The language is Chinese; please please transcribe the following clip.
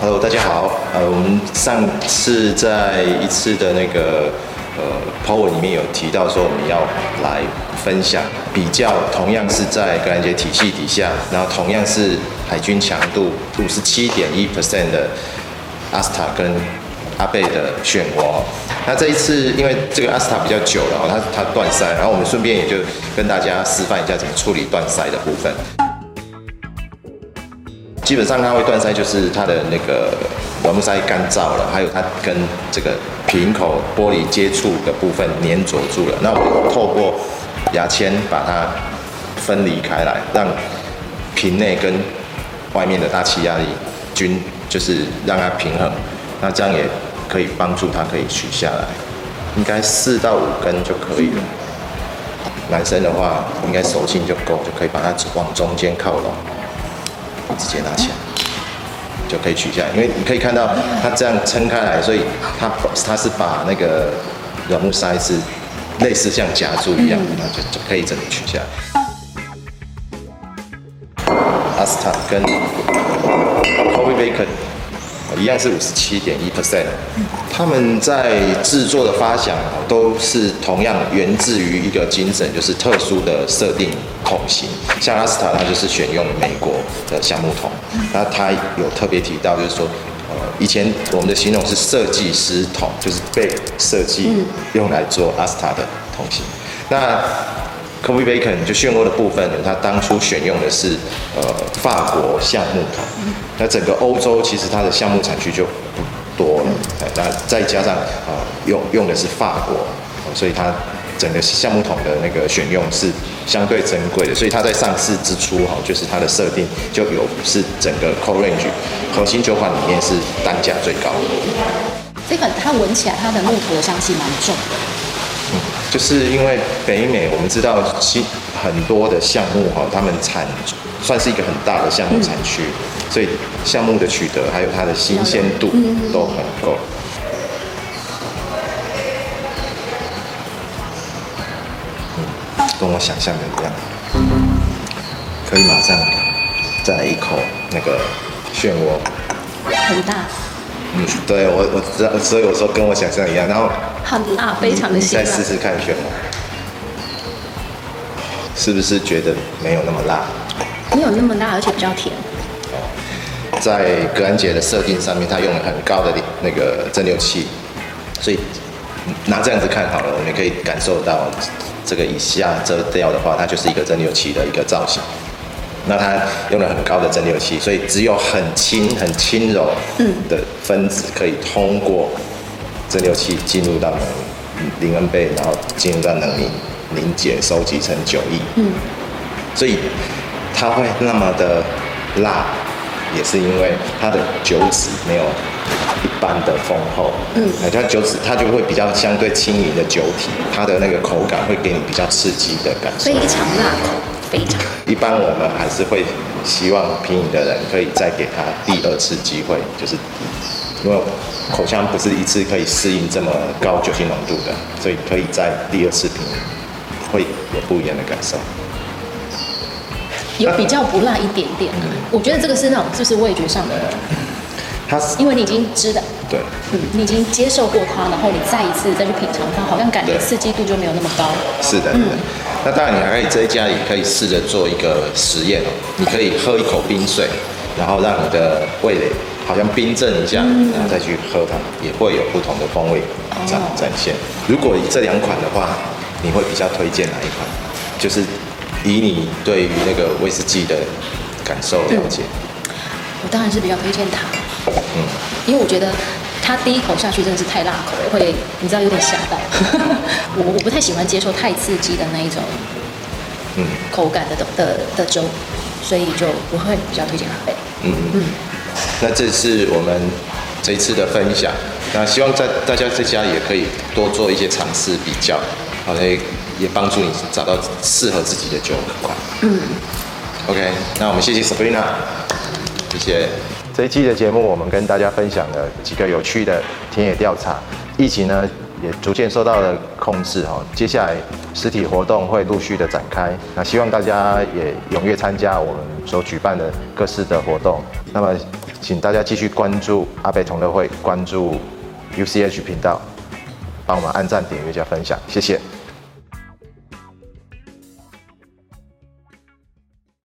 Hello，大家好。呃，我们上次在一次的那个呃 po 文里面有提到说，我们要来分享比较，同样是在格兰杰体系底下，然后同样是海军强度五十七点一 percent 的阿斯塔跟阿贝的漩涡。那这一次因为这个阿斯塔比较久了，它它断塞，然后我们顺便也就跟大家示范一下怎么处理断塞的部分。基本上它会断塞，就是它的那个软木塞干燥了，还有它跟这个瓶口玻璃接触的部分粘着住了。那我透过牙签把它分离开来，让瓶内跟外面的大气压力均就是让它平衡。那这样也可以帮助它可以取下来，应该四到五根就可以了。男生的话，应该手劲就够，就可以把它往中间靠拢。直接拿起来就可以取下来，因为你可以看到它这样撑开来，所以它它是把那个软木塞是类似像夹住一样，那就就可以整个取下来。阿斯塔跟 Kobe Bacon。一样是五十七点一 percent，他们在制作的发想都是同样源自于一个精神，就是特殊的设定桶型。像阿斯塔，它就是选用美国的橡木桶。那他有特别提到，就是说，呃，以前我们的形容是设计师桶，就是被设计用来做阿斯塔的桶型。那 Coffee Bacon 就漩涡的部分，它当初选用的是呃法国橡木桶。那整个欧洲其实它的橡木产区就不多了，那再加上啊用用的是法国，所以它整个橡木桶的那个选用是相对珍贵的。所以它在上市之初哈，就是它的设定就有是整个 Core Range 核心酒款里面是单价最高的。这款它闻起来它的木头的香气蛮重的。嗯，就是因为北美，我们知道其很多的项目哈，他们产算是一个很大的项目产区，嗯、所以项目的取得还有它的新鲜度都很够。嗯，跟我想象的一样，可以马上再来一口那个漩涡，很大。嗯，对我我知道，所以我说跟我想象一样，然后很辣，非常的辣。再试试看漩涡，是不是觉得没有那么辣？没有那么辣，而且比较甜。在格兰杰的设定上面，它用了很高的那个蒸馏器，所以拿这样子看好了，我们可以感受到这个以下遮掉的话，它就是一个蒸馏器的一个造型。那它用了很高的蒸馏器，所以只有很轻、很轻柔的分子可以通过蒸馏器进入到零恩杯，然后进入到冷凝凝结、收集成酒液。嗯，所以它会那么的辣，也是因为它的酒脂没有一般的丰厚。嗯，它酒脂它就会比较相对轻盈的酒体，它的那个口感会给你比较刺激的感受。非常辣口。非常。一般我们还是会希望品饮的人可以再给他第二次机会，就是因为口腔不是一次可以适应这么高酒精浓度的，所以可以在第二次品会有不一样的感受。有比较不辣一点点，嗯、我觉得这个是那种就是味觉上的。它是因为你已经知道，对，嗯，你已经接受过它，然后你再一次再去品尝它，好像感觉刺激度就没有那么高。是的，是的。嗯那当然，你还可以在家里可以试着做一个实验哦。你可以喝一口冰水，然后让你的味蕾好像冰镇一下，然后再去喝它，也会有不同的风味展展现。如果以这两款的话，你会比较推荐哪一款？就是以你对于那个威士忌的感受了解。我当然是比较推荐它。嗯，因为我觉得。它第一口下去真的是太辣口了，会你知道有点吓到。我我不太喜欢接受太刺激的那一种，嗯，口感的的的粥，所以就我会比较推荐阿贝。嗯嗯。那这是我们这一次的分享，那希望在大家在家也可以多做一些尝试比较，好嘞也帮助你找到适合自己的酒款。嗯。OK，那我们谢谢 Sabrina，谢谢。这一期的节目，我们跟大家分享了几个有趣的田野调查，疫情呢也逐渐受到了控制哦。接下来实体活动会陆续的展开，那希望大家也踊跃参加我们所举办的各式的活动。那么，请大家继续关注阿北同乐会，关注。UCH 频道，帮我们按赞、点阅加分享，谢谢。